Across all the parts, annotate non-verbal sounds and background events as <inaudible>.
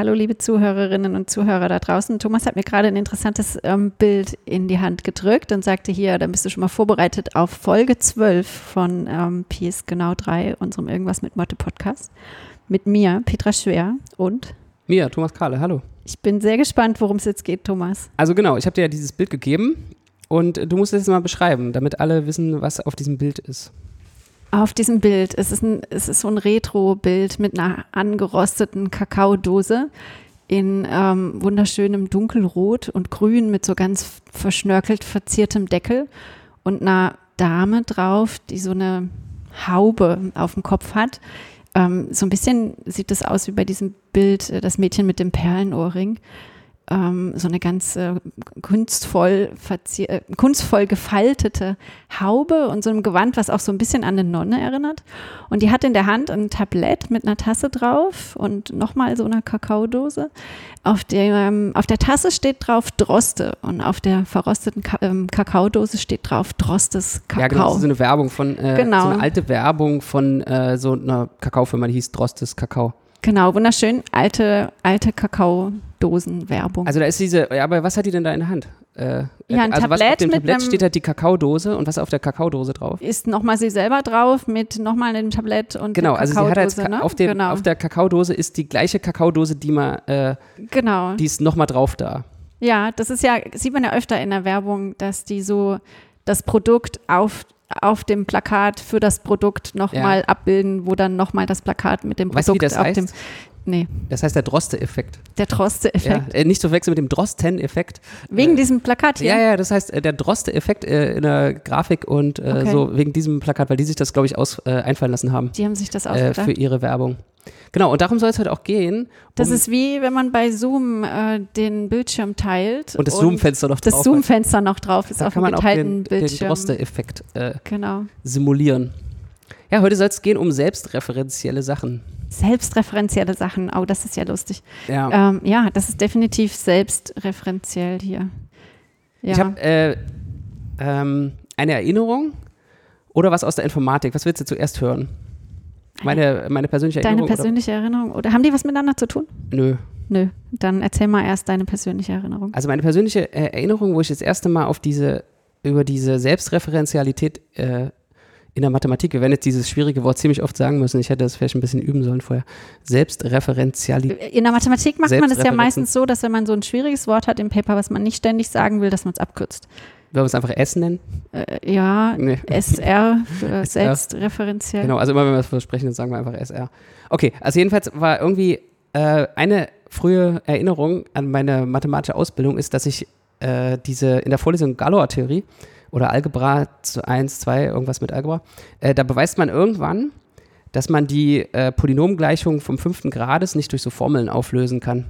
Hallo, liebe Zuhörerinnen und Zuhörer da draußen. Thomas hat mir gerade ein interessantes ähm, Bild in die Hand gedrückt und sagte hier, dann bist du schon mal vorbereitet auf Folge 12 von ähm, PS Genau 3, unserem Irgendwas mit Motte Podcast. Mit mir, Petra Schwer und mir, Thomas Kahle. Hallo. Ich bin sehr gespannt, worum es jetzt geht, Thomas. Also genau, ich habe dir ja dieses Bild gegeben und du musst es jetzt mal beschreiben, damit alle wissen, was auf diesem Bild ist. Auf diesem Bild, es ist, ein, es ist so ein Retro-Bild mit einer angerosteten Kakaodose in ähm, wunderschönem Dunkelrot und Grün mit so ganz verschnörkelt verziertem Deckel und einer Dame drauf, die so eine Haube auf dem Kopf hat. Ähm, so ein bisschen sieht das aus wie bei diesem Bild, äh, das Mädchen mit dem Perlenohrring ähm, so eine ganz äh, kunstvoll, äh, kunstvoll gefaltete Haube und so einem Gewand, was auch so ein bisschen an eine Nonne erinnert. Und die hat in der Hand ein Tablett mit einer Tasse drauf und nochmal so einer Kakaodose. Auf der, ähm, auf der Tasse steht drauf Droste und auf der verrosteten Ka ähm, Kakaodose steht drauf Drostes Kakao. Ja, genau, das ist so eine Werbung von, äh, genau. so eine alte Werbung von äh, so einer Kakaofirma, die hieß Drostes Kakao. Genau, wunderschön. Alte, alte Kakaodosen-Werbung. Also da ist diese, ja, aber was hat die denn da in der Hand? Äh, ja, ein also Tablett was auf dem Tablett steht halt die Kakaodose und was auf der Kakaodose drauf? Ist nochmal sie selber drauf mit nochmal einem Tablett und Genau, also sie hat jetzt ne? auf, dem, genau. auf der Kakaodose ist die gleiche Kakaodose, die man, äh, genau. die ist nochmal drauf da. Ja, das ist ja, sieht man ja öfter in der Werbung, dass die so das Produkt auf auf dem Plakat für das Produkt nochmal ja. abbilden, wo dann nochmal das Plakat mit dem Produkt weißt du, wie das auf heißt? dem. Nee. Das heißt der Droste-Effekt. Der Droste-Effekt. Ja, äh, nicht zu verwechseln mit dem Drosten-Effekt. Wegen äh, diesem Plakat hier? Ja, ja, das heißt äh, der Droste-Effekt äh, in der Grafik und äh, okay. so wegen diesem Plakat, weil die sich das, glaube ich, aus, äh, einfallen lassen haben. Die haben sich das ausgedacht. für ihre Werbung. Genau, und darum soll es heute auch gehen. Um das ist wie, wenn man bei Zoom den Bildschirm teilt. Und das Zoom-Fenster noch drauf Das Zoom-Fenster noch drauf ist da auf dem geteilten Bildschirm. den Droste-Effekt äh, genau. simulieren. Ja, heute soll es gehen um selbstreferenzielle Sachen. Selbstreferenzielle Sachen, oh, das ist ja lustig. Ja, ähm, ja das ist definitiv selbstreferenziell hier. Ja. Ich habe äh, ähm, eine Erinnerung oder was aus der Informatik. Was willst du zuerst hören? Meine, meine persönliche Erinnerung. Deine persönliche oder? Erinnerung. Oder haben die was miteinander zu tun? Nö. Nö. Dann erzähl mal erst deine persönliche Erinnerung. Also meine persönliche äh, Erinnerung, wo ich das erste Mal auf diese, über diese Selbstreferenzialität äh, in der Mathematik, wir werden jetzt dieses schwierige Wort ziemlich oft sagen müssen, ich hätte das vielleicht ein bisschen üben sollen vorher. Selbstreferenzialität. In der Mathematik macht man es ja meistens so, dass wenn man so ein schwieriges Wort hat im Paper, was man nicht ständig sagen will, dass man es abkürzt. Wollen wir es einfach S nennen? Äh, ja, nee. SR für <laughs> selbstreferenziell. Genau, also immer wenn wir es versprechen, dann sagen wir einfach SR. Okay, also jedenfalls war irgendwie äh, eine frühe Erinnerung an meine mathematische Ausbildung ist, dass ich äh, diese in der Vorlesung Galois-Theorie oder Algebra 1, 2, irgendwas mit Algebra, äh, da beweist man irgendwann, dass man die äh, Polynomgleichung vom fünften Grades nicht durch so Formeln auflösen kann.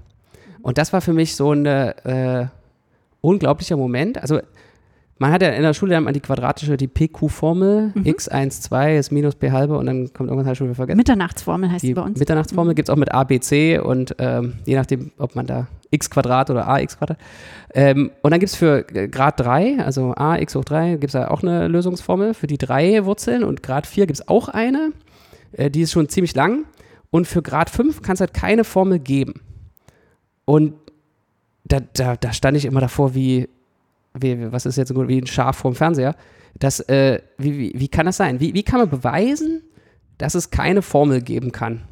Und das war für mich so ein äh, unglaublicher Moment. Also man hat ja in der Schule dann mal die quadratische, die PQ-Formel, mhm. x1, 2 ist minus p halbe und dann kommt irgendwas, ich schon wieder vergessen. Mitternachtsformel heißt die, die bei uns. Mitternachtsformel mhm. gibt es auch mit a, b, c und ähm, je nachdem, ob man da x Quadrat oder ax Quadrat. Ähm, und dann gibt es für Grad 3, also a, x hoch 3, gibt es da auch eine Lösungsformel für die drei Wurzeln und Grad 4 gibt es auch eine, äh, die ist schon ziemlich lang. Und für Grad 5 kann es halt keine Formel geben. Und da, da, da stand ich immer davor wie, wie, was ist jetzt gut, wie ein Schaf vorm Fernseher. Das, äh, wie, wie, wie kann das sein? Wie, wie kann man beweisen, dass es keine Formel geben kann?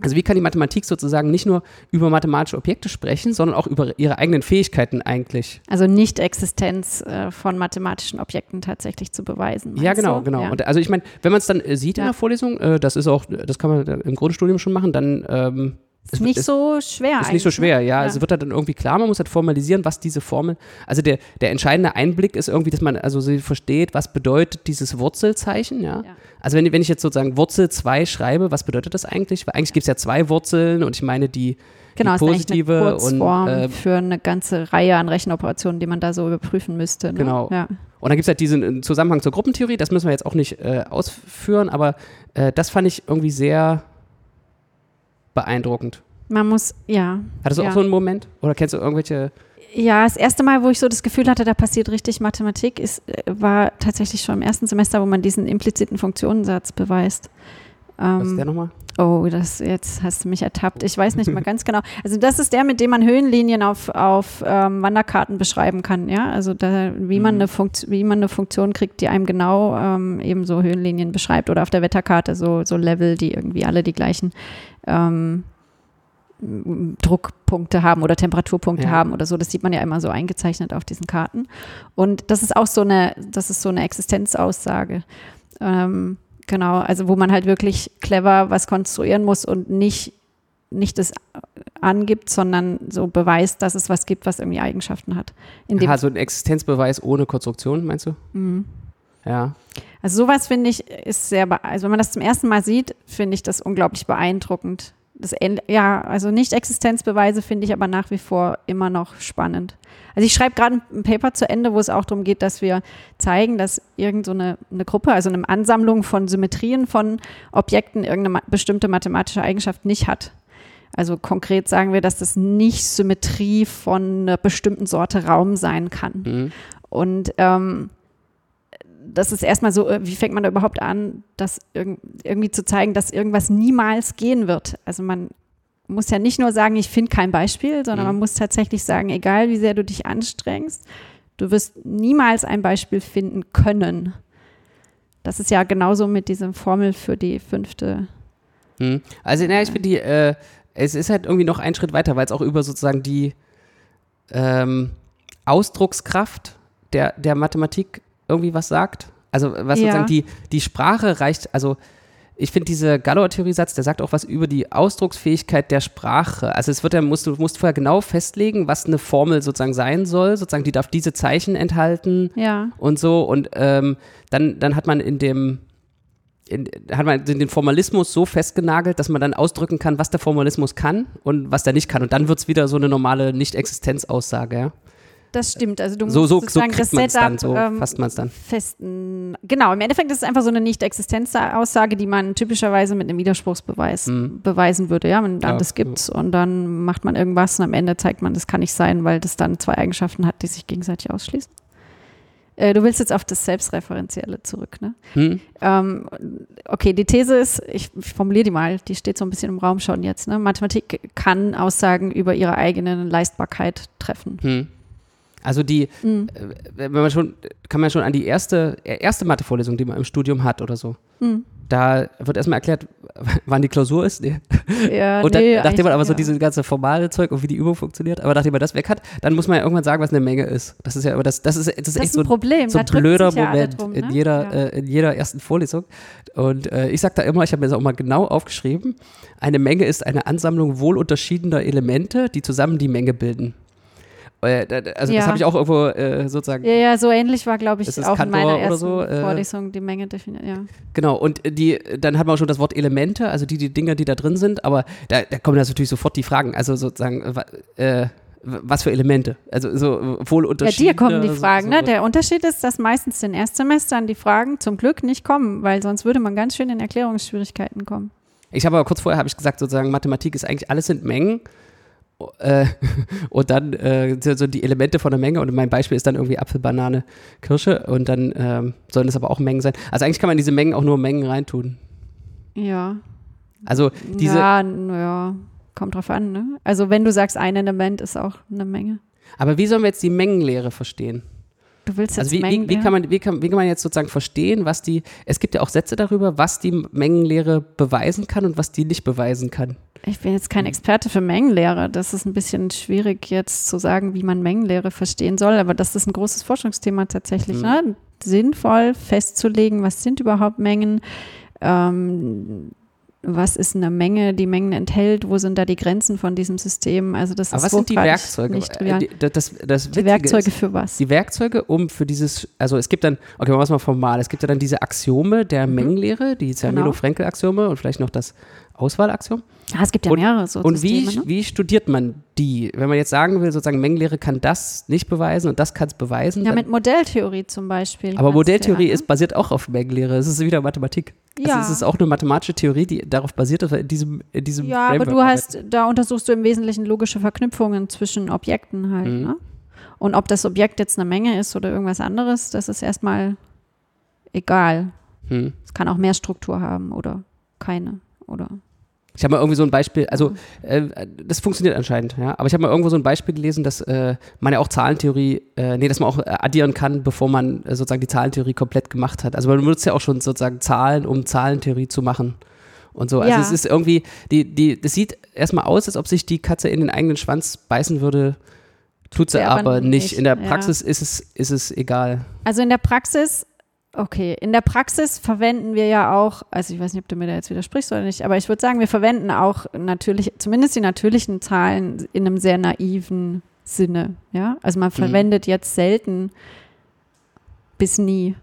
Also wie kann die Mathematik sozusagen nicht nur über mathematische Objekte sprechen, sondern auch über ihre eigenen Fähigkeiten eigentlich? Also Nicht-Existenz äh, von mathematischen Objekten tatsächlich zu beweisen. Ja, genau, du? genau. Ja. Und also ich meine, wenn man es dann äh, sieht ja. in der Vorlesung, äh, das ist auch, das kann man im Grundstudium schon machen, dann ähm, ist nicht ist, so schwer. Ist nicht so schwer, ne? ja. ja. Also wird halt dann irgendwie klar, man muss halt formalisieren, was diese Formel. Also der, der entscheidende Einblick ist irgendwie, dass man also sie versteht, was bedeutet dieses Wurzelzeichen, ja. ja. Also wenn, wenn ich jetzt sozusagen Wurzel 2 schreibe, was bedeutet das eigentlich? Weil eigentlich gibt es ja zwei Wurzeln und ich meine die, genau, die positive ist eine Kurzform und äh, für eine ganze Reihe an Rechenoperationen, die man da so überprüfen müsste. Ne? Genau. Ja. Und dann gibt es halt diesen Zusammenhang zur Gruppentheorie, das müssen wir jetzt auch nicht äh, ausführen, aber äh, das fand ich irgendwie sehr beeindruckend. Man muss, ja. Hattest du ja. auch so einen Moment? Oder kennst du irgendwelche. Ja, das erste Mal, wo ich so das Gefühl hatte, da passiert richtig Mathematik, ist, äh, war tatsächlich schon im ersten Semester, wo man diesen impliziten Funktionensatz beweist. Ähm, Was ist der nochmal? Oh, das jetzt hast du mich ertappt. Ich weiß nicht mal ganz genau. Also das ist der, mit dem man Höhenlinien auf, auf ähm, Wanderkarten beschreiben kann, ja. Also da, wie man eine Funktion, wie man eine Funktion kriegt, die einem genau ähm, eben so Höhenlinien beschreibt oder auf der Wetterkarte so, so Level, die irgendwie alle die gleichen ähm, Druckpunkte haben oder Temperaturpunkte Ja. haben oder so. Das sieht man ja immer so eingezeichnet auf diesen Karten. Und das ist auch so eine, das ist so eine Existenzaussage. Ähm, genau, also wo man halt wirklich clever was konstruieren muss und nicht, nicht das angibt, sondern so beweist, dass es was gibt, was irgendwie Eigenschaften hat. In Aha, so ein Existenzbeweis ohne Konstruktion, meinst du? Mhm. Ja. also sowas finde ich ist sehr, also wenn man das zum ersten Mal sieht, finde ich das unglaublich beeindruckend. Das, ja, also nicht Existenzbeweise finde ich aber nach wie vor immer noch spannend. Also ich schreibe gerade ein Paper zu Ende, wo es auch darum geht, dass wir zeigen, dass irgend so eine, eine Gruppe, also eine Ansammlung von Symmetrien von Objekten irgendeine bestimmte mathematische Eigenschaft nicht hat. Also konkret sagen wir, dass das nicht Symmetrie von einer bestimmten Sorte Raum sein kann. Mhm. Und ähm, das ist erstmal so, äh, wie fängt man da überhaupt an, das irg irgendwie zu zeigen, dass irgendwas niemals gehen wird. Also man muss ja nicht nur sagen, ich finde kein Beispiel, sondern Mhm. man muss tatsächlich sagen, egal wie sehr du dich anstrengst, du wirst niemals ein Beispiel finden können. Das ist ja genauso mit dieser Formel für die fünfte. Hm. Also, naja, ich finde die, äh, es ist halt irgendwie noch ein Schritt weiter, weil es auch über sozusagen die ähm, Ausdruckskraft der, der Mathematik irgendwie was sagt. Also, was Ja. sozusagen die, die Sprache reicht, also ich finde diese Galois-Theorie-Satz, der sagt auch was über die Ausdrucksfähigkeit der Sprache. Also es wird ja, musst du musst vorher genau festlegen, was eine Formel sozusagen sein soll. Sozusagen, die darf diese Zeichen enthalten Ja, und so. Und ähm, dann, dann hat man in dem, in, hat man den Formalismus so festgenagelt, dass man dann ausdrücken kann, was der Formalismus kann und was der nicht kann. Und dann wird es wieder so eine normale Nicht-Existenz-Aussage. Ja? Das stimmt. Also du musst So, so, so sozusagen kriegt das es dann, Setup so ähm, fasst man es dann. festen. Genau, im Endeffekt ist es einfach so eine Nicht-Existenz-Aussage, die man typischerweise mit einem Widerspruchsbeweis Mhm. beweisen würde. Ja, man dann Ja, das gibt's und dann macht man irgendwas und am Ende zeigt man, das kann nicht sein, weil das dann zwei Eigenschaften hat, die sich gegenseitig ausschließen. Äh, du willst jetzt auf das Selbstreferenzielle zurück, ne? Hm? Ähm, okay, die These ist, ich, ich formuliere die mal, die steht so ein bisschen im Raum schon jetzt. Ne? Mathematik kann Aussagen über ihre eigene Leistbarkeit treffen. Hm. Also die, Mhm. äh, wenn man schon, kann man schon an die erste, äh, erste Mathevorlesung, die man im Studium hat oder so. Mhm. Da wird erstmal erklärt, <laughs> wann die Klausur ist. Nee. Ja, <laughs> Und dann, nee, nachdem man aber so ja. dieses ganze formale Zeug und wie die Übung funktioniert, aber nachdem man das weg hat, dann muss man ja irgendwann sagen, was eine Menge ist. Das ist ja aber das, das ist, das ist Das echt ist so ein Problem. so ein blöder sich ja alle Moment drum, in, ne? jeder, Ja. äh, in jeder ersten Vorlesung. Und äh, ich sage da immer, ich habe mir das auch mal genau aufgeschrieben, eine Menge ist eine Ansammlung wohl unterschiedener Elemente, die zusammen die Menge bilden. Äh, also das Ja. habe ich auch irgendwo äh, sozusagen, Ja, ja, so ähnlich war, glaube ich, auch in Kantor meiner oder ersten so, äh, Vorlesung die Menge definiert. Ja. genau. Und die, dann hat man auch schon das Wort Elemente, also die, die Dinge, die da drin sind, aber da, da kommen natürlich sofort die Fragen, also sozusagen, äh, äh, was für Elemente? Also so wohl ja, unterschiedene. dir kommen die so- Fragen. so, ne? Der Unterschied ist, dass meistens in Erstsemestern die Fragen zum Glück nicht kommen, weil sonst würde man ganz schön in Erklärungsschwierigkeiten kommen. Ich habe aber kurz vorher habe ich gesagt, sozusagen Mathematik ist eigentlich alles sind Mengen. Äh, <laughs> und dann äh, so die Elemente von der Menge und mein Beispiel ist dann irgendwie Apfel, Banane, Kirsche und dann ähm, sollen es aber auch Mengen sein. Also eigentlich kann man diese Mengen auch nur Mengen reintun. Ja. Also diese, ja, naja, kommt drauf an. Ne? Also wenn du sagst, ein Element ist auch eine Menge. aber wie sollen wir jetzt die Mengenlehre verstehen? Du willst jetzt Also wie, wie, wie, kann man, wie, kann, wie kann man jetzt sozusagen verstehen, was die, es gibt ja auch Sätze darüber, was die Mengenlehre beweisen kann und was die nicht beweisen kann. Ich bin jetzt kein Experte für Mengenlehre. Das ist ein bisschen schwierig jetzt zu sagen, wie man Mengenlehre verstehen soll, aber das ist ein großes Forschungsthema tatsächlich. Mhm. Ne? Sinnvoll festzulegen, was sind überhaupt Mengen, ähm, was ist eine Menge, die Mengen enthält, wo sind da die Grenzen von diesem System. Also das Aber ist was sind die Werkzeuge? Nicht trivial. die, das, das, Die Werkzeuge ist, für was? die Werkzeuge, um für dieses, also es gibt dann, okay, machen wir es mal formal, es gibt ja dann diese Axiome der Mengenlehre, die Genau. Zermelo-Frenkel-Axiome und vielleicht noch das Auswahlaxiom. Ah, es gibt ja Und- mehrere so Und wie, Systeme. Ne? wie studiert man die? Wenn man jetzt sagen will, sozusagen Mengenlehre kann das nicht beweisen und das kann es beweisen. Ja, mit Modelltheorie zum Beispiel. aber Modelltheorie ja, ne? ist basiert auch auf Mengenlehre. Es ist wieder Mathematik. Ja. Also es ist auch eine mathematische Theorie, die darauf basiert, dass wir in diesem, in diesem Ja, aber Framework du hast, arbeiten. da untersuchst du im Wesentlichen logische Verknüpfungen zwischen Objekten halt. Mhm. Ne? Und ob das Objekt jetzt eine Menge ist oder irgendwas anderes, das ist erstmal egal. Hm. Es kann auch mehr Struktur haben oder keine. Oder Ich habe mal irgendwie so ein Beispiel, also äh, das funktioniert anscheinend, ja. Aber ich habe mal irgendwo so ein Beispiel gelesen, dass äh, man ja auch Zahlentheorie, äh, nee, dass man auch äh, addieren kann, bevor man äh, sozusagen die Zahlentheorie komplett gemacht hat. Also man benutzt ja auch schon sozusagen Zahlen, um Zahlentheorie zu machen und so. Also Ja. es ist irgendwie, die, die, das sieht erstmal aus, als ob sich die Katze in den eigenen Schwanz beißen würde. Tut sie Ja, aber nicht. nicht, In der ja. Praxis ist, es, ist es egal. Also in der Praxis, okay, in der Praxis verwenden wir ja auch, also ich weiß nicht, ob du mir da jetzt widersprichst oder nicht, aber ich würde sagen, wir verwenden auch natürlich, zumindest die natürlichen Zahlen in einem sehr naiven Sinne. Ja, also man verwendet jetzt selten bis nie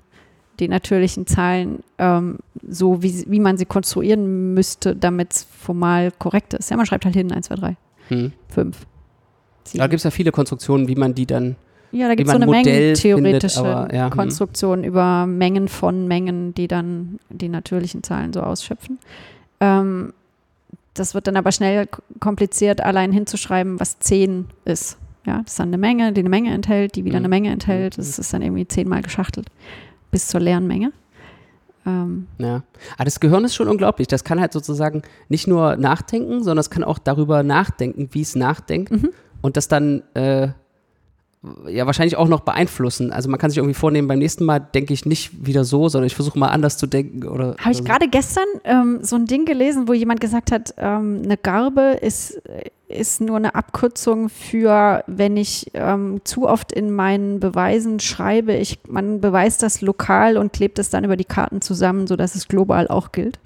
die natürlichen Zahlen ähm, so, wie, wie man sie konstruieren müsste, damit es formal korrekt ist. Ja, man schreibt halt hin 1, 2, 3, Hm. 5. Da gibt es ja viele Konstruktionen, wie man die dann Ja, da gibt es so eine mengentheoretische findet, ja, hm. Konstruktion über Mengen von Mengen, die dann die natürlichen Zahlen so ausschöpfen. Ähm, das wird dann aber schnell kompliziert, allein hinzuschreiben, was 10 ist. Ja, das ist dann eine Menge, die eine Menge enthält, die wieder Mhm. eine Menge enthält. Mhm. Das ist dann irgendwie zehnmal geschachtelt bis zur leeren Menge. Ähm, Ja. Aber das Gehirn ist schon unglaublich. Das kann halt sozusagen nicht nur nachdenken, sondern es kann auch darüber nachdenken, wie es nachdenkt Mhm. und das dann äh, ja wahrscheinlich auch noch beeinflussen. Also man kann sich irgendwie vornehmen, beim nächsten Mal denke ich nicht wieder so, sondern ich versuche mal anders zu denken. Oder, Habe ich oder gerade gestern ähm, so ein Ding gelesen, wo jemand gesagt hat, ähm, eine Garbe ist, ist nur eine Abkürzung für, wenn ich ähm, zu oft in meinen Beweisen schreibe, ich, man beweist das lokal und klebt es dann über die Karten zusammen, sodass es global auch gilt.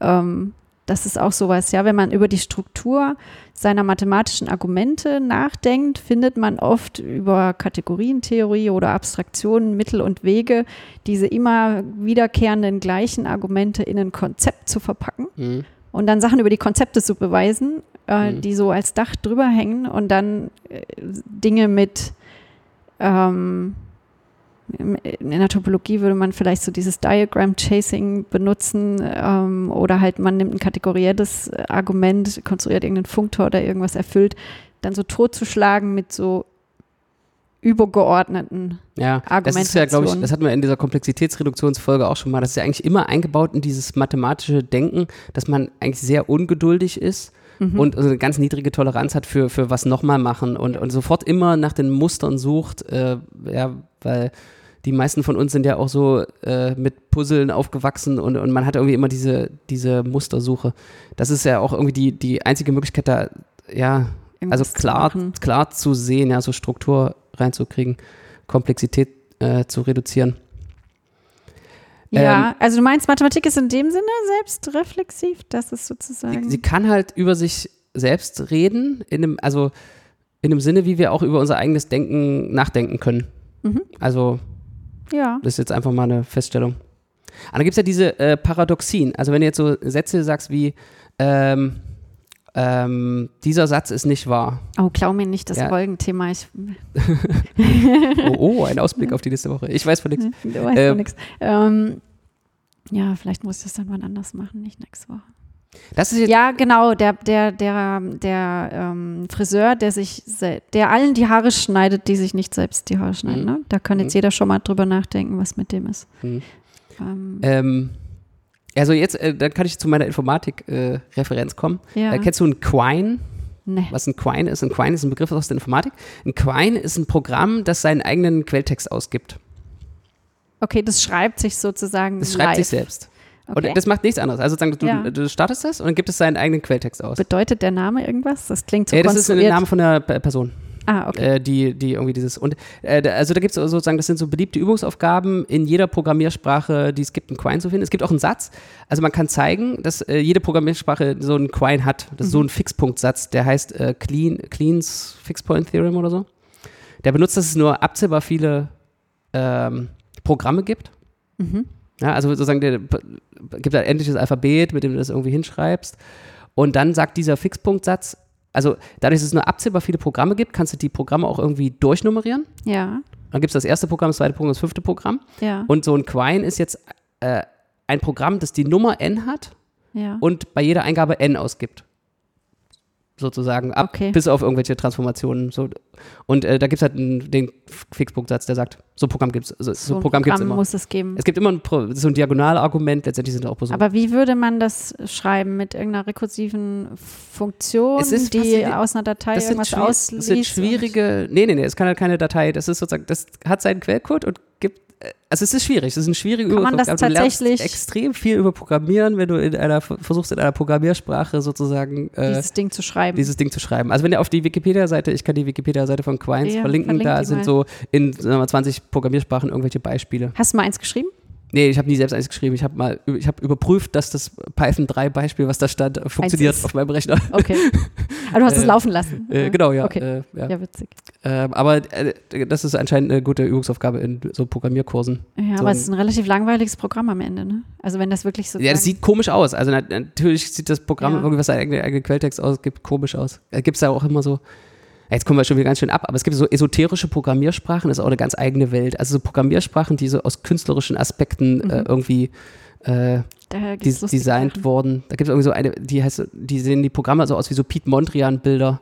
so. Das ist auch sowas, ja, wenn man über die Struktur seiner mathematischen Argumente nachdenkt, findet man oft über Kategorientheorie oder Abstraktionen Mittel und Wege, diese immer wiederkehrenden gleichen Argumente in ein Konzept zu verpacken Hm. und dann Sachen über die Konzepte zu beweisen, äh, Mhm. die so als Dach drüber hängen und dann äh, Dinge mit ähm, in der Topologie würde man vielleicht so dieses Diagram Chasing benutzen ähm, oder halt man nimmt ein kategorielles Argument, konstruiert irgendeinen Funktor oder irgendwas erfüllt, dann so totzuschlagen mit so übergeordneten. Ja, das ist ja, glaube ich, das hatten wir in dieser Komplexitätsreduktionsfolge auch schon mal. Das ist ja eigentlich immer eingebaut in dieses mathematische Denken, dass man eigentlich sehr ungeduldig ist Mhm. und also eine ganz niedrige Toleranz hat für, für was nochmal machen und, und sofort immer nach den Mustern sucht, äh, ja, weil die meisten von uns sind ja auch so äh, mit Puzzeln aufgewachsen und, und man hat irgendwie immer diese, diese Mustersuche. Das ist ja auch irgendwie die, die einzige Möglichkeit, da, ja, also klar, klar zu sehen, ja, so Struktur reinzukriegen, Komplexität äh, zu reduzieren. Ja, ähm, also du meinst, Mathematik ist in dem Sinne selbstreflexiv, das ist sozusagen. Sie, sie kann halt über sich selbst reden, in einem, also in einem Sinne, wie wir auch über unser eigenes Denken nachdenken können. Mhm. Also, ja. das ist jetzt einfach mal eine Feststellung. Aber dann gibt es ja diese äh, Paradoxien. Also, wenn du jetzt so Sätze sagst wie, ähm, ähm, dieser Satz ist nicht wahr. Oh, klau mir nicht das Ja. Folgenthema. Ich, <laughs> <laughs> Oh, oh, ein Ausblick auf die nächste Woche. Ich weiß von nichts. du weißt Ähm, doch nichts. Ähm, ja, vielleicht muss ich das dann mal anders machen, nicht nächste Woche. Das ist jetzt, Ja, genau, der, der, der, der ähm, Friseur, der sich, der allen die Haare schneidet, die sich nicht selbst die Haare schneiden. Mhm. Ne? Da kann jetzt Mhm. jeder schon mal drüber nachdenken, was mit dem ist. Mhm. Ähm, Ähm, also jetzt, äh, dann kann ich zu meiner Informatik-Referenz kommen. ja. Äh, kennst du ein Quine? nee. Was ein Quine ist? Ein Quine ist ein Begriff aus der Informatik. Ein Quine ist ein Programm, das seinen eigenen Quelltext ausgibt. Okay, das schreibt sich sozusagen. Das schreibt live. sich selbst. Okay. Und das macht nichts anderes. Also sozusagen, du, Ja. du startest das und dann gibt es seinen eigenen Quelltext aus. Bedeutet der Name irgendwas? Das klingt so Äh, das ist der. Name von der Person, ah, okay. äh, die, die irgendwie dieses. Und äh, also da gibt es sozusagen, das sind so beliebte Übungsaufgaben in jeder Programmiersprache, die es gibt, einen Quine zu finden. Es gibt auch einen Satz. Also man kann zeigen, dass äh, jede Programmiersprache so einen Quine hat. Das ist so Mhm. ein Fixpunktsatz, der heißt äh, Clean, Cleans Fixpoint Theorem oder so. Der benutzt, dass es nur abzählbar viele ähm, Programme gibt. Mhm. Ja, also sozusagen, der gibt ein endliches Alphabet, mit dem du das irgendwie hinschreibst. Und dann sagt dieser Fixpunktsatz, also dadurch, dass es nur abzählbar viele Programme gibt, kannst du die Programme auch irgendwie durchnummerieren. Ja, Dann gibt es das erste Programm, das zweite Programm, das fünfte Programm. ja, Und so ein Quine ist jetzt äh, ein Programm, das die Nummer n hat ja. und bei jeder Eingabe n ausgibt. Sozusagen, ab, Okay. bis auf irgendwelche Transformationen. So. Und äh, da gibt es halt einen, den Fixpunktsatz, der sagt, so Programm gibt es. So, so ein Programm gibt es Programm immer. muss es geben. Es gibt immer ein, so ein Diagonalargument, letztendlich sind auch so. Aber wie würde man das schreiben? Mit irgendeiner rekursiven Funktion, die aus einer Datei irgendwas ausliest? das sind schwierige, nee, nee, nee, es kann halt keine Datei, das ist sozusagen, das hat seinen Quellcode und also es ist schwierig, es ist ein schwieriger Kann man das aber du lernst tatsächlich- extrem viel über Programmieren, wenn du in einer, versuchst in einer Programmiersprache sozusagen äh, dieses Ding zu schreiben. dieses Ding zu schreiben. Also wenn ihr auf die Wikipedia-Seite, ich kann die Wikipedia-Seite von Quines Ja, verlinken, verlink da sind mal. so in sagen wir mal, 20 Programmiersprachen irgendwelche Beispiele. Hast du mal eins geschrieben? Nee, ich habe nie selbst eins geschrieben. Ich habe mal, ich habe überprüft, dass das Python 3 Beispiel, was da stand, äh, funktioniert auf meinem Rechner. Okay. Aber du hast es <laughs> Äh, laufen lassen. Äh, genau, ja. Okay. Äh, ja. Ja, witzig. Ähm, aber äh, das ist anscheinend eine gute Übungsaufgabe in so Programmierkursen. Ja, So aber es ist ein relativ langweiliges Programm am Ende, ne? Also wenn das wirklich so. Ja, das sieht komisch aus. Also na, natürlich sieht das Programm, Ja. irgendwie was sein eigener eigene Quelltext ausgibt, komisch aus. Da gibt es ja auch immer so, jetzt kommen wir schon wieder ganz schön ab, aber es gibt so esoterische Programmiersprachen, das ist auch eine ganz eigene Welt. Also so Programmiersprachen, die so aus künstlerischen Aspekten äh, Mhm. irgendwie äh, da gibt's des designt Sachen. worden. Da gibt es irgendwie so eine, die heißt, die sehen die Programme so aus wie so Pete Mondrian-Bilder.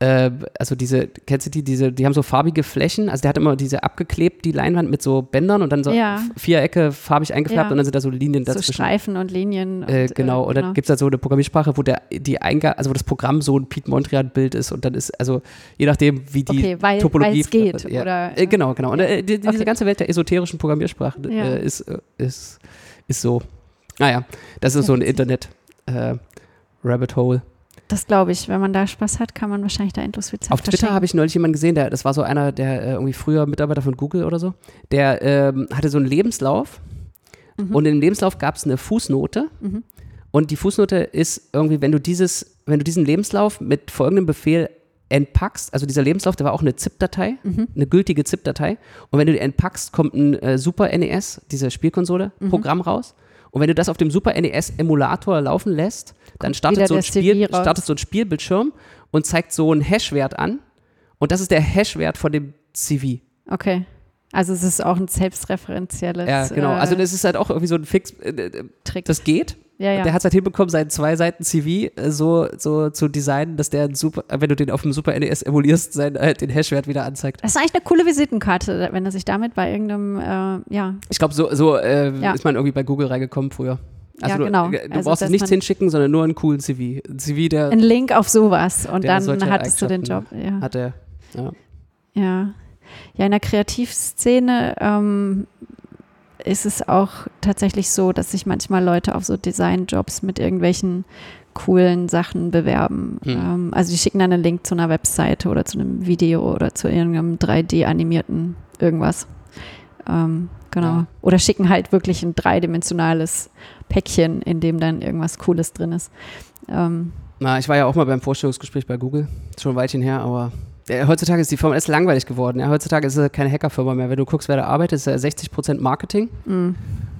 Äh, also diese, kennst du die, diese, die haben so farbige Flächen, also der hat immer diese abgeklebt, die Leinwand mit so Bändern und dann so Ja. Vierecke farbig eingefärbt Ja. und dann sind da so Linien So dazwischen. Streifen und Linien. Und, Äh, genau, und dann gibt es halt so eine Programmiersprache, wo der die Eingang, also wo das Programm so ein Pete Mondrian-Bild ist und dann ist, also je nachdem, wie die Okay, weil- Topologie. weil's geht, ja. oder, Äh, genau, genau. Und äh, die, diese Okay. ganze Welt der esoterischen Programmiersprachen äh, ist, äh, ist, ist so. Naja, das ist so ein. Internet äh, Rabbit Hole. Das glaube ich, wenn man da Spaß hat, kann man wahrscheinlich da endlos viel Zeit Auf Twitter habe ich neulich jemanden gesehen, der, das war so einer, der äh, irgendwie früher Mitarbeiter von Google oder so, der ähm, hatte so einen Lebenslauf Mhm. und in dem Lebenslauf gab es eine Fußnote Mhm. und die Fußnote ist irgendwie, wenn du dieses, wenn du diesen Lebenslauf mit folgendem Befehl entpackst, also dieser Lebenslauf, der war auch eine ZIP-Datei, Mhm. eine gültige ZIP-Datei und wenn du die entpackst, kommt ein äh, Super NES, diese Spielkonsole, Mhm. Programm raus und wenn du das auf dem Super NES Emulator laufen lässt, dann startet so, ein Spiel, startet so ein Spielbildschirm und zeigt so einen Hashwert an und das ist der Hashwert von dem CV. Okay. Also es ist auch ein selbstreferenzielles Ja, genau. Also äh, das ist halt auch irgendwie so ein Fix, äh, äh, Trick. das geht. Ja, ja. Der hat es halt hinbekommen, seinen zwei Seiten CV äh, so, so zu designen, dass der super, äh, wenn du den auf dem Super NES emulierst, sein, äh, den Hashwert wieder anzeigt. das ist eigentlich eine coole Visitenkarte, wenn er sich damit bei irgendeinem, äh, ja, Ich glaube, so, so äh, Ja. ist man irgendwie bei Google reingekommen früher. Also Ja, du, genau. äh, du Also, brauchst nichts hinschicken, sondern nur einen coolen CV. Ein CV, der ein Link auf sowas und dann hattest du den Job. Ja. hat der. Ja. Ja. Ja, in der Kreativszene ähm, ist es auch tatsächlich so, dass sich manchmal Leute auf so Designjobs mit irgendwelchen coolen Sachen bewerben. Hm. Ähm, also die schicken dann einen Link zu einer Webseite oder zu einem Video oder zu irgendeinem 3D-animierten irgendwas. Ähm, genau. Ja. Oder schicken halt wirklich ein dreidimensionales Päckchen, in dem dann irgendwas Cooles drin ist. Ähm, Na, ich war ja auch mal beim Vorstellungsgespräch bei Google. Schon ein Weilchen her, aber heutzutage ist die Firma ist langweilig geworden. Ja. Heutzutage ist es keine Hackerfirma mehr. Wenn du guckst, wer da arbeitet, ist ja 60% Marketing. mh.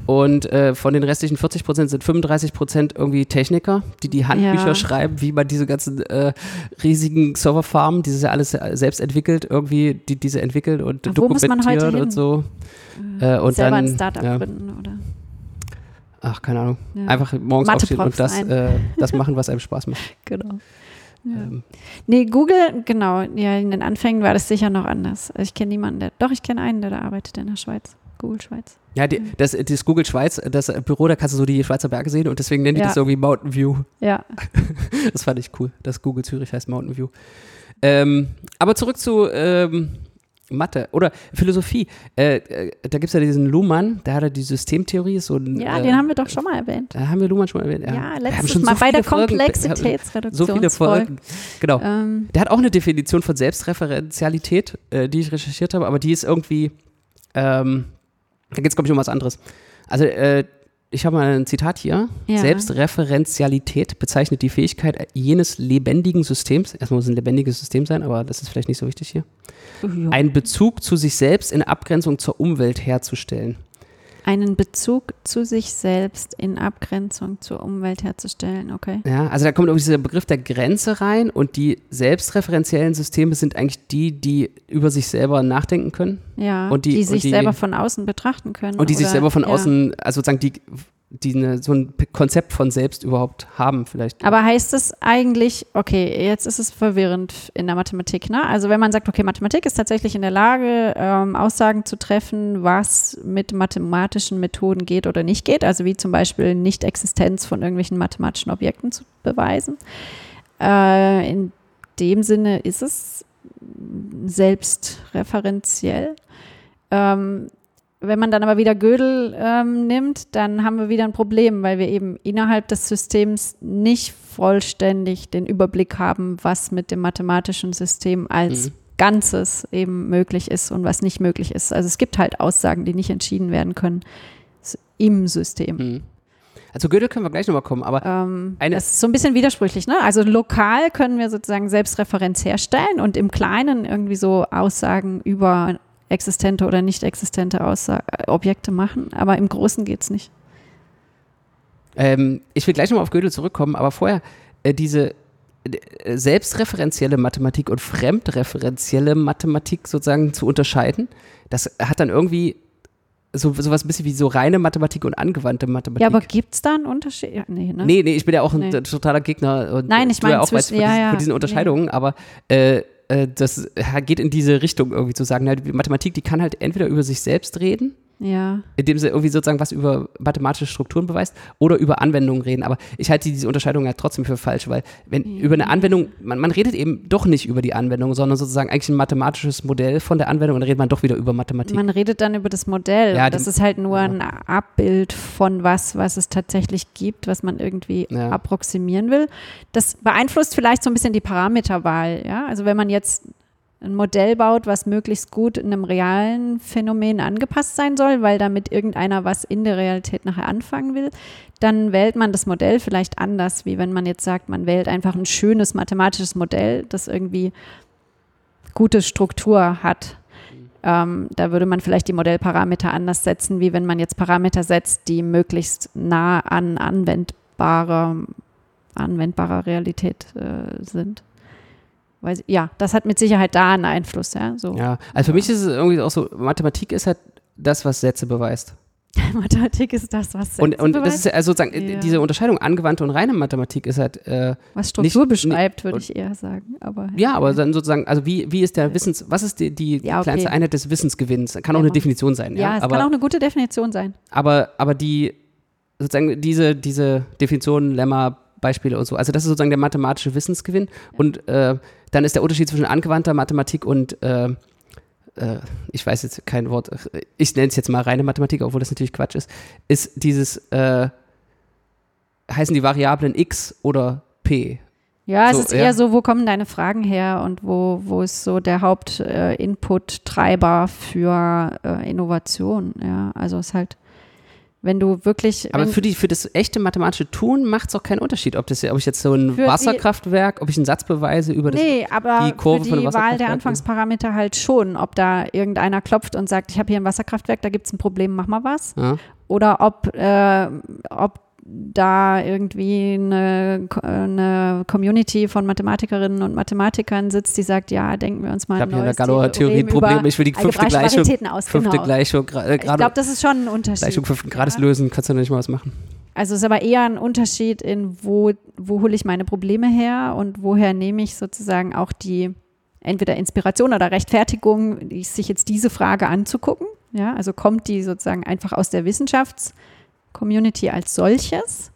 Und äh, von den restlichen 40 Prozent sind 35 Prozent irgendwie Techniker, die die Handbücher Ja. schreiben, wie man diese ganzen äh, riesigen Serverfarmen, dieses ja alles äh, selbst entwickelt, irgendwie, die diese entwickelt und Aber wo muss man dokumentiert und so. Äh, und selber dann, ein Startup ja, gründen oder ach, keine Ahnung. ja. Einfach morgens aufstehen und das, äh, das machen, was einem Spaß macht. <laughs> Genau. Ja. Ähm, Nee, Google, genau, ja, in den Anfängen war das sicher noch anders. Ich kenne niemanden, der, doch, ich kenne einen, der da arbeitet in der Schweiz. Google Schweiz. ja, die, das, das Google Schweiz, das Büro, da kannst du so die Schweizer Berge sehen und deswegen nennen die Ja. das irgendwie Mountain View. Ja, <laughs> Das fand ich cool, dass Google Zürich heißt Mountain View. Ähm, aber zurück zu ähm, Mathe oder Philosophie. Äh, äh, da gibt es ja diesen Luhmann, der hatte die Systemtheorie. So ein, ja äh, den haben wir doch schon mal erwähnt. Da haben wir Luhmann schon erwähnt. Ja, haben letztes Mal so bei der Folgen- <laughs> So viele. Folgen. Genau. Ähm, Der hat auch eine Definition von Selbstreferenzialität, äh, die ich recherchiert habe, aber die ist irgendwie, ähm, da geht es, glaube ich, um was anderes. Also, äh, ich habe mal ein Zitat hier. Ja. Selbstreferenzialität bezeichnet die Fähigkeit jenes lebendigen Systems, erstmal muss es ein lebendiges System sein, aber das ist vielleicht nicht so wichtig hier, ja. einen Bezug zu sich selbst in Abgrenzung zur Umwelt herzustellen. Einen Bezug zu sich selbst in Abgrenzung zur Umwelt herzustellen, okay. Ja, also da kommt irgendwie dieser Begriff der Grenze rein und die selbstreferenziellen Systeme sind eigentlich die, die über sich selber nachdenken können Ja, Und die- die und sich die- selber von außen betrachten können. und die sich oder- selber von ja. außen, also sozusagen die die eine, so ein Konzept von selbst überhaupt haben, vielleicht. Aber heißt es eigentlich, okay, jetzt ist es verwirrend in der Mathematik, ne? Also wenn man sagt, okay, Mathematik ist tatsächlich in der Lage, ähm, Aussagen zu treffen, was mit mathematischen Methoden geht oder nicht geht, also wie zum Beispiel Nicht-Existenz von irgendwelchen mathematischen Objekten zu beweisen. Äh, in dem Sinne ist es selbstreferenziell. Ähm, wenn man dann aber wieder Gödel ähm, nimmt, dann haben wir wieder ein Problem, weil wir eben innerhalb des Systems nicht vollständig den Überblick haben, was mit dem mathematischen System als Mhm. Ganzes eben möglich ist und was nicht möglich ist. Also es gibt halt Aussagen, die nicht entschieden werden können im System. Mhm. Also Gödel können wir gleich nochmal kommen, aber Ähm, Eine- das ist so ein bisschen widersprüchlich, ne? Also lokal können wir sozusagen Selbstreferenz herstellen und im Kleinen irgendwie so Aussagen über existente oder nicht existente Aussa Objekte machen, aber im Großen geht es nicht. Ähm, ich will gleich nochmal auf Gödel zurückkommen, aber vorher äh, diese äh, selbstreferenzielle Mathematik und fremdreferenzielle Mathematik sozusagen zu unterscheiden, das hat dann irgendwie so sowas ein bisschen wie so reine Mathematik und angewandte Mathematik. Ja, aber gibt es da einen Unterschied? Ja, nee, ne? Nee, nee, ich bin ja auch ein Nee. totaler Gegner und Nein, ich du ja meine auch zwischen- ja, diesen, ja, von diesen nee. Unterscheidungen, aber äh, äh, das äh, geht in diese Richtung irgendwie zu sagen, die Mathematik, die kann halt entweder über sich selbst reden, Ja. indem sie irgendwie sozusagen was über mathematische Strukturen beweist oder über Anwendungen reden. Aber ich halte diese Unterscheidung ja trotzdem für falsch, weil wenn über eine Anwendung, man, man redet eben doch nicht über die Anwendung, sondern sozusagen eigentlich ein mathematisches Modell von der Anwendung und dann redet man doch wieder über Mathematik. Man redet dann über das Modell. Ja, das ist halt nur ein Abbild von was, was es tatsächlich gibt, was man irgendwie Ja. approximieren will. Das beeinflusst vielleicht so ein bisschen die Parameterwahl. Ja? Also wenn man jetzt ein Modell baut, was möglichst gut einem realen Phänomen angepasst sein soll, weil damit irgendeiner was in der Realität nachher anfangen will, dann wählt man das Modell vielleicht anders, wie wenn man jetzt sagt, man wählt einfach ein schönes mathematisches Modell, das irgendwie gute Struktur hat. Ähm, da würde man vielleicht die Modellparameter anders setzen, wie wenn man jetzt Parameter setzt, die möglichst nah an anwendbarer, anwendbarer Realität äh, sind. Weil, ja, das hat mit Sicherheit da einen Einfluss, ja. So. ja, also für mich ist es irgendwie auch so, Mathematik ist halt das, was Sätze beweist. <laughs> Mathematik ist das, was Und, Sätze und das beweist, ist ja also sozusagen, äh, Ja. diese Unterscheidung angewandte und reine Mathematik ist halt, äh, was Struktur nicht- beschreibt, würde und- ich eher sagen. Aber, ja, aber dann sozusagen, also wie, wie ist der Wissens, was ist die, die Ja, okay. kleinste Einheit des Wissensgewinns? Kann auch Ja, eine Definition sein, ja. ja, es aber, kann auch eine gute Definition sein. aber, aber die, sozusagen diese, diese Definitionen, Lemma, Beispiele und so, also das ist sozusagen der mathematische Wissensgewinn und äh, dann ist der Unterschied zwischen angewandter Mathematik und äh, äh, ich weiß jetzt kein Wort, ich nenne es jetzt mal reine Mathematik, obwohl das natürlich Quatsch ist, ist dieses, äh, heißen die Variablen x oder p. Ja, So, es ist ja. eher so, wo kommen deine Fragen her und wo, wo ist so der Haupt-Input-Treiber für äh, Innovation. Ja, also es ist halt, wenn du wirklich. Aber für, die, für das echte mathematische Tun macht es auch keinen Unterschied, ob, das, ob ich jetzt so ein Wasserkraftwerk, ob ich einen Satz beweise über das. Nee, aber die Kurve für von die einem Wahl der? Anfangsparameter halt schon, ob da irgendeiner klopft und sagt, ich habe hier ein Wasserkraftwerk, da gibt es ein Problem, mach mal was. Ja. Oder ob, äh, ob da irgendwie eine, eine Community von Mathematikerinnen und Mathematikern sitzt, die sagt, ja, denken wir uns mal Ich ein habe hier eine Galois-Theorie ein Problem. Ich will die fünfte Gleichung, aus. fünfte genau. Gleichung, äh, Ich glaube, das ist schon ein Unterschied. Gleichung fünften Grades Ja. lösen, kannst du nicht mal was machen. Also es ist aber eher ein Unterschied in, wo, wo hole ich meine Probleme her und woher nehme ich sozusagen auch die entweder Inspiration oder Rechtfertigung, sich jetzt diese Frage anzugucken. Ja, also kommt die sozusagen einfach aus der Wissenschaftscommunity als solches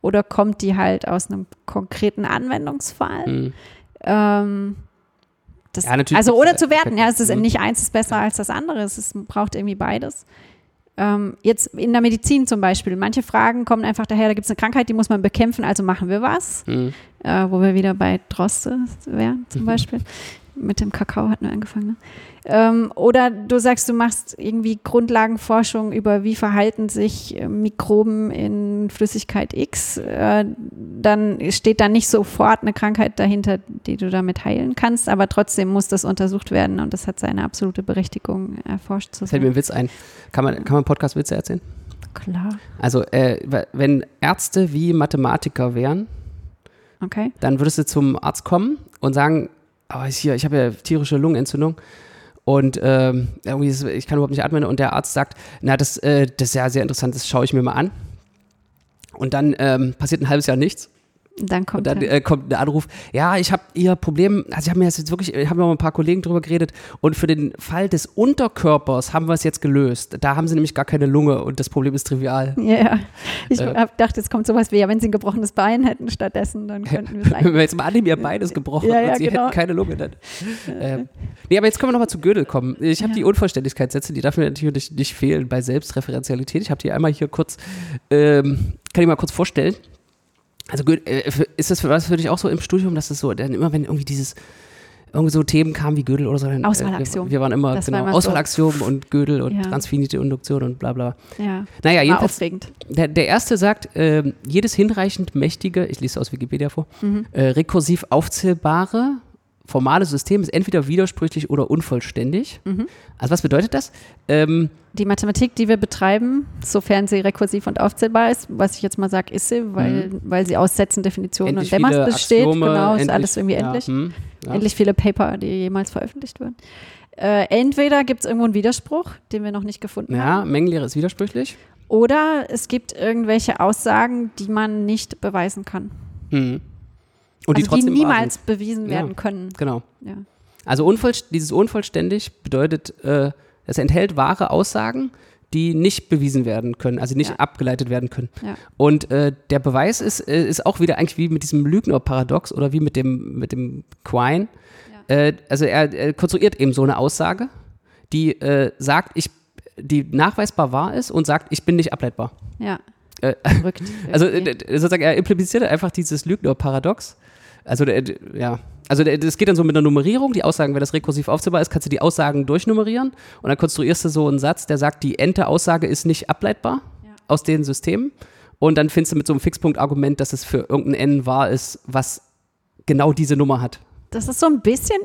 oder kommt die halt aus einem konkreten Anwendungsfall? Mhm. Ähm, das, Ja, also ohne zu werten, ja, es ist nicht eins ist besser als das andere, es ist, braucht irgendwie beides. Ähm, jetzt in der Medizin zum Beispiel, manche Fragen kommen einfach daher, da gibt es eine Krankheit, die muss man bekämpfen, also machen wir was, Mhm. äh, wo wir wieder bei Droste wären zum Mhm. <laughs> Beispiel. Mit dem Kakao hatten wir angefangen. Ne? Ähm, oder du sagst, du machst irgendwie Grundlagenforschung über, wie verhalten sich äh, Mikroben in Flüssigkeit X. Äh, dann steht da nicht sofort eine Krankheit dahinter, die du damit heilen kannst, aber trotzdem muss das untersucht werden und das hat seine absolute Berechtigung, erforscht zu Fällt mir sein. ein Witz ein. Kann man, kann man Podcast-Witze erzählen? Klar. Also, äh, wenn Ärzte wie Mathematiker wären, Okay. dann würdest du zum Arzt kommen und sagen, oh, hier, ich habe ja tierische Lungenentzündung und ähm, irgendwie ist, ich kann überhaupt nicht atmen und der Arzt sagt, na, das, äh, das ist ja sehr interessant, das schaue ich mir mal an. Und dann ähm, passiert ein halbes Jahr nichts. Dann kommt, Und dann äh, kommt der Anruf, ja, ich habe ihr Problem, also ich habe mir das jetzt wirklich, ich habe noch mit ein paar Kollegen drüber geredet und für den Fall des Unterkörpers haben wir es jetzt gelöst. Da haben sie nämlich gar keine Lunge und das Problem ist trivial. ja, ja. Ich Äh. gedacht, jetzt kommt sowas wie, ja, wenn sie ein gebrochenes Bein hätten stattdessen, dann könnten wir es <laughs> Wenn wir jetzt mal annehmen, ihr Bein ist gebrochen Ja, ja, und sie genau. hätten keine Lunge dann. ähm, nee, aber jetzt können wir nochmal zu Gödel kommen. Ich habe Ja. die Unvollständigkeitssätze, die darf mir natürlich nicht fehlen bei Selbstreferenzialität. Ich habe die einmal hier kurz, ähm, kann ich mal kurz vorstellen. Also äh, ist das für was für dich auch so im Studium, dass es so, dann immer wenn irgendwie dieses irgendwie so Themen kamen wie Gödel oder so, dann, Auswahlaxiom. Äh, wir, waren immer Das war genau immer so. Auswahlaxiom und Gödel und Ja. transfinite Induktion und bla bla. Ja, Naja, war jedenfalls, aufregend. der, der erste sagt, ähm, jedes hinreichend mächtige, ich lese aus Wikipedia vor, Mhm. äh, rekursiv aufzählbare formale System ist entweder widersprüchlich oder unvollständig. Mhm. Also was bedeutet das? Ähm, Die Mathematik, die wir betreiben, sofern sie rekursiv und aufzählbar ist, was ich jetzt mal sage, ist sie, weil, weil sie aus Sätzen, Definitionen endlich und Dämmers besteht. Axiome, genau, ist alles irgendwie ja, endlich. hm, ja. Endlich viele Paper, die jemals veröffentlicht wurden. Äh, entweder gibt es irgendwo einen Widerspruch, den wir noch nicht gefunden Ja, haben, Mengenlehre ist widersprüchlich. oder es gibt irgendwelche Aussagen, die man nicht beweisen kann. Hm. Und die also trotzdem die niemals sind. bewiesen Ja. werden können. Genau. Ja. Also unvoll, dieses unvollständig bedeutet, äh, es enthält wahre Aussagen, die nicht bewiesen werden können, also nicht Ja. abgeleitet werden können. Ja. Und äh, der Beweis ist, äh, ist auch wieder eigentlich wie mit diesem Lügner-Paradox oder wie mit dem, mit dem Quine. Äh, also er, er konstruiert eben so eine Aussage, die äh, sagt, ich, die nachweisbar wahr ist und sagt, ich bin nicht ableitbar. Ja. Äh, Verrückt. <laughs> Also sozusagen, er implementiert einfach dieses Lügner-Paradox. Also, der, ja. Also, das geht dann so mit einer Nummerierung. Die Aussagen, wenn das rekursiv aufzählbar ist, kannst du die Aussagen durchnummerieren und dann konstruierst du so einen Satz, der sagt, die Ente-Aussage ist nicht ableitbar Ja. aus den Systemen. Und dann findest du mit so einem Fixpunkt-Argument, dass es für irgendein N wahr ist, was genau diese Nummer hat. Das ist so ein bisschen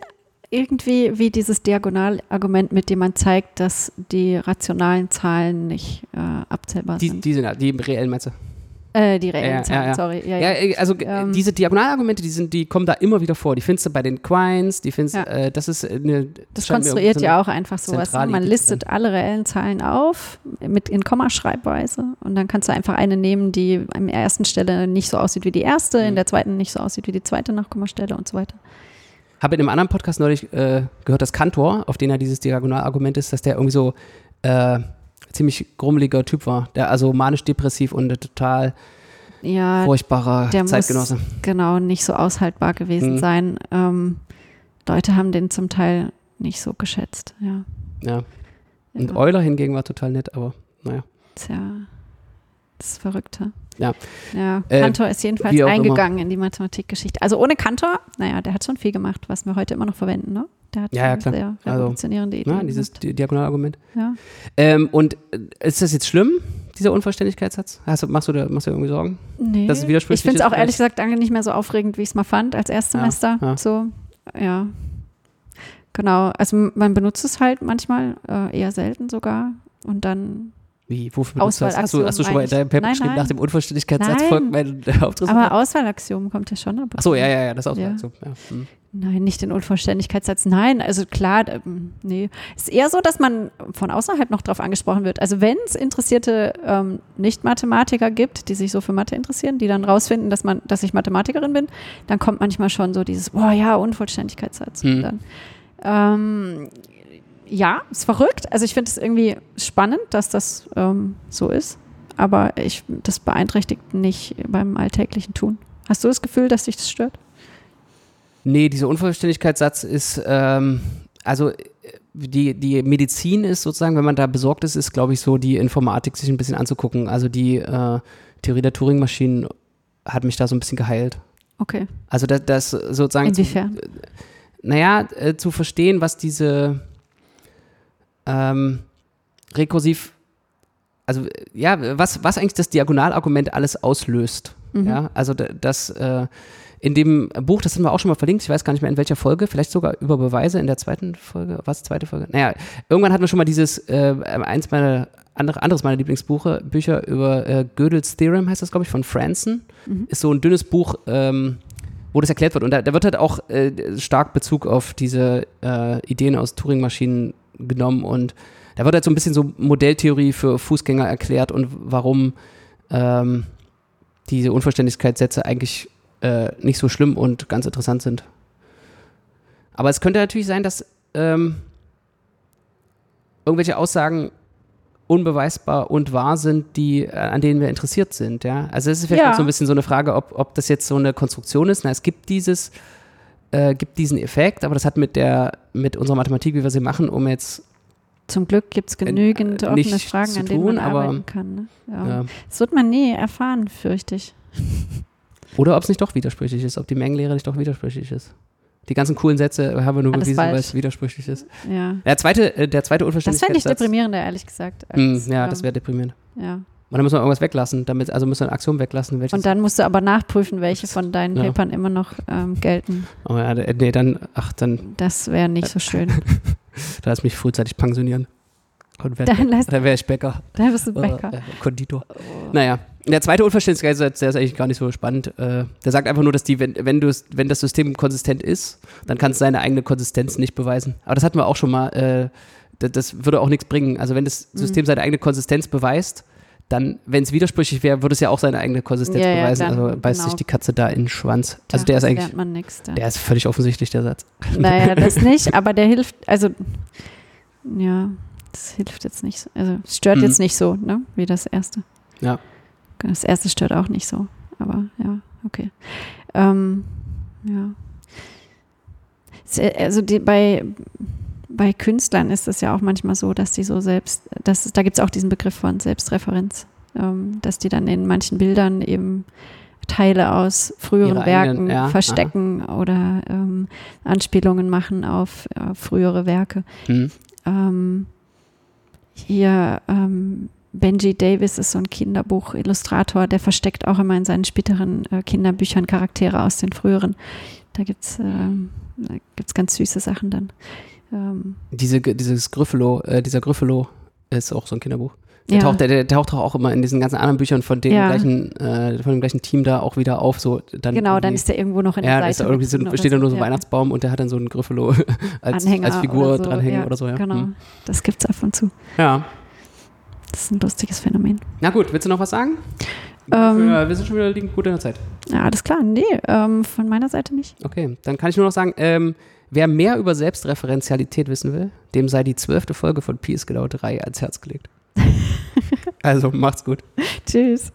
irgendwie wie dieses Diagonalargument, mit dem man zeigt, dass die rationalen Zahlen nicht äh, abzählbar Die, sind. die sind ja- die reellen Meinst du? Äh, die reellen Ja, Zahlen, ja. sorry. Ja, Ja, ja. äh, also äh, Ähm. diese Diagonalargumente, die, sind, die kommen da immer wieder vor. Die findest du bei den Quines, die findest äh, das ist eine. Das konstruiert ja auch einfach sowas. Ne? Man listet alle reellen Zahlen auf mit in Kommaschreibweise und dann kannst du einfach eine nehmen, die an der ersten Stelle nicht so aussieht wie die erste, in Mhm. der zweiten nicht so aussieht wie die zweite Nachkommastelle und so weiter. Habe in einem anderen Podcast neulich äh, gehört, dass Kantor, auf den ja dieses Diagonalargument ist, dass der irgendwie so äh, ziemlich grummeliger Typ war. Der also manisch-depressiv und total Ja, furchtbarer der muss Zeitgenosse. genau nicht so aushaltbar gewesen Mhm. sein. Ähm, Leute haben den zum Teil nicht so geschätzt. Ja. Ja. Und Ja. Euler hingegen war total nett, aber naja. Tja, das ist Ja. Ja, Äh, Kantor ist jedenfalls eingegangen in die Mathematikgeschichte. Also ohne Kantor, naja, der hat schon viel gemacht, was wir heute immer noch verwenden, ne? Der hat Ja, ja, klar. sehr Also, revolutionierende Ideen. Na, dieses Diagonalargument. ja. Ähm, und äh, ist das jetzt schlimm, dieser Unvollständigkeitssatz? Du, machst, du da, machst du dir irgendwie Sorgen? Nee. Dass es widersprüchlich ich finde es auch ehrlich gesagt nicht mehr so aufregend, wie ich es mal fand als Erstsemester. Ja, ja. So, ja. Genau. Also man benutzt es halt manchmal, äh, eher selten sogar. Und dann Wie, wofür das? Hast du, Auswahlaxiom hast du schon mal in deinem Paper Nein, geschrieben, nein. nach dem Unvollständigkeitssatz folgt mein äh, Hauptresultat? Aber Auswahlaxiom kommt ja schon ab. und Ach so, zu. ja, ja, ja, das auch. Ja. Ja. hm. Nein, nicht den Unvollständigkeitssatz. Nein, also klar, ähm, nee. Es ist eher so, dass man von außerhalb noch drauf angesprochen wird. Also wenn es interessierte ähm, Nicht-Mathematiker gibt, die sich so für Mathe interessieren, die dann rausfinden, dass man, dass ich Mathematikerin bin, dann kommt manchmal schon so dieses, boah ja, Unvollständigkeitssatz. Und Dann, ähm, ja, ist verrückt. Also ich finde es irgendwie spannend, dass das ähm, so ist. Aber ich, das beeinträchtigt nicht beim alltäglichen Tun. Hast du das Gefühl, dass dich das stört? Nee, dieser Unvollständigkeitssatz ist, ähm, also äh, die, die Medizin ist sozusagen, wenn man da besorgt ist, ist, glaube ich, so die Informatik sich ein bisschen anzugucken. Also die äh, Theorie der Turing-Maschinen hat mich da so ein bisschen geheilt. Okay. Also das, das sozusagen, zu, Inwiefern? naja, äh, zu verstehen, was diese ähm, rekursiv, also ja, was, was eigentlich das Diagonalargument alles auslöst. Mhm. Ja, also das äh, in dem Buch, das haben wir auch schon mal verlinkt, ich weiß gar nicht mehr in welcher Folge, vielleicht sogar über Beweise in der zweiten Folge, was, zweite Folge? Naja, irgendwann hatten wir schon mal dieses, äh, eins meiner, andere, anderes meiner Lieblingsbücher Bücher über äh, Gödel's Theorem, heißt das, glaube ich, von Franson. Mhm. Ist so ein dünnes Buch, ähm, wo das erklärt wird. Und da, da wird halt auch äh, stark Bezug auf diese äh, Ideen aus Turing-Maschinen genommen und da wird halt so ein bisschen so Modelltheorie für Fußgänger erklärt und warum ähm, diese Unvollständigkeitssätze eigentlich äh, nicht so schlimm und ganz interessant sind. Aber es könnte natürlich sein, dass ähm, irgendwelche Aussagen unbeweisbar und wahr sind, die, äh, an denen wir interessiert sind. Ja? Also es ist vielleicht Ja. so ein bisschen so eine Frage, ob, ob das jetzt so eine Konstruktion ist. Na, es gibt dieses, äh, gibt diesen Effekt, aber das hat mit der, mit unserer Mathematik, wie wir sie machen, um jetzt Zum Glück gibt es genügend äh, offene Fragen, zu an denen tun, man aber- arbeiten kann. Ne? Ja. ja. Das wird man nie erfahren, fürchte ich. Oder ob es nicht doch widersprüchlich ist, ob die Mengenlehre nicht doch widersprüchlich ist. Die ganzen coolen Sätze haben wir nur Alles bewiesen, weil es widersprüchlich ist. Ja. Der zweite, äh, der zweite Das fände ich Unverständlichkeitssatz. deprimierender, ehrlich gesagt. Als, ja, ähm, das wäre deprimierend. ja. Und dann müssen wir irgendwas weglassen, damit, also müssen wir eine Aktion weglassen. Und dann musst du aber nachprüfen, welche von deinen Ja. Papern immer noch ähm, gelten. oh ja, nee, dann, ach, dann, Das wäre nicht so schön. <laughs> da lass mich frühzeitig pensionieren. Und wär, Dann, dann wäre ich Bäcker. dann bist du Bäcker. Äh, äh, Konditor. Naja, der zweite Unverständlichkeitssatz, der ist eigentlich gar nicht so spannend. Äh, der sagt einfach nur, dass die, wenn, wenn, du, wenn das System konsistent ist, dann kann es seine eigene Konsistenz nicht beweisen. Aber das hatten wir auch schon mal. Äh, das, das würde auch nichts bringen. Also wenn das Mhm. System seine eigene Konsistenz beweist, dann, wenn es widersprüchlich wäre, würde es ja auch seine eigene Konsistenz Ja, ja, beweisen. dann, also beißt genau. sich die Katze da in den Schwanz. Also der ist eigentlich. Ja. der ist völlig offensichtlich, der Satz. Naja, <laughs> das nicht, aber der hilft, also ja, das hilft jetzt nicht so. Also es stört Mhm. jetzt nicht so, ne, wie das erste. Ja. Das erste stört auch nicht so, aber ja, okay. Ähm, ja. Äh, Also die, bei, bei Künstlern ist es ja auch manchmal so, dass die so selbst, dass, da gibt es auch diesen Begriff von Selbstreferenz, ähm, dass die dann in manchen Bildern eben Teile aus früheren Werken eigenen, ja, verstecken oder ähm, Anspielungen machen auf äh, frühere Werke. Hm. Ähm, hier ähm, Benji Davis ist so ein Kinderbuch-Illustrator, der versteckt auch immer in seinen späteren äh, Kinderbüchern Charaktere aus den früheren. Da gibt es gibt's ganz süße Sachen dann. Ähm, Diese, dieses Gryffalo, äh, dieser Gryffalo ist auch so ein Kinderbuch. Der, Ja. taucht, der, der taucht auch immer in diesen ganzen anderen Büchern von dem, Ja. gleichen, äh, von dem gleichen Team da auch wieder auf. So, dann genau, dann ist der irgendwo noch in ja, der da ist Seite. da irgendwie so, steht da oder nur so ein Ja. Weihnachtsbaum und der hat dann so einen Gryffalo <laughs> als, Anhänger als Figur so, dranhängen ja, oder so. Ja. Genau, Hm. das gibt es ab und zu. ja. Das ist ein lustiges Phänomen. Na gut, willst du noch was sagen? Ähm. wir sind schon wieder liegen gut in der Zeit. Ja, alles klar. Nee, ähm, von meiner Seite nicht. Okay, dann kann ich nur noch sagen, ähm, wer mehr über Selbstreferenzialität wissen will, dem sei die zwölfte Folge von Pi ist genau 3 ans Herz gelegt. <laughs> also macht's gut. Tschüss.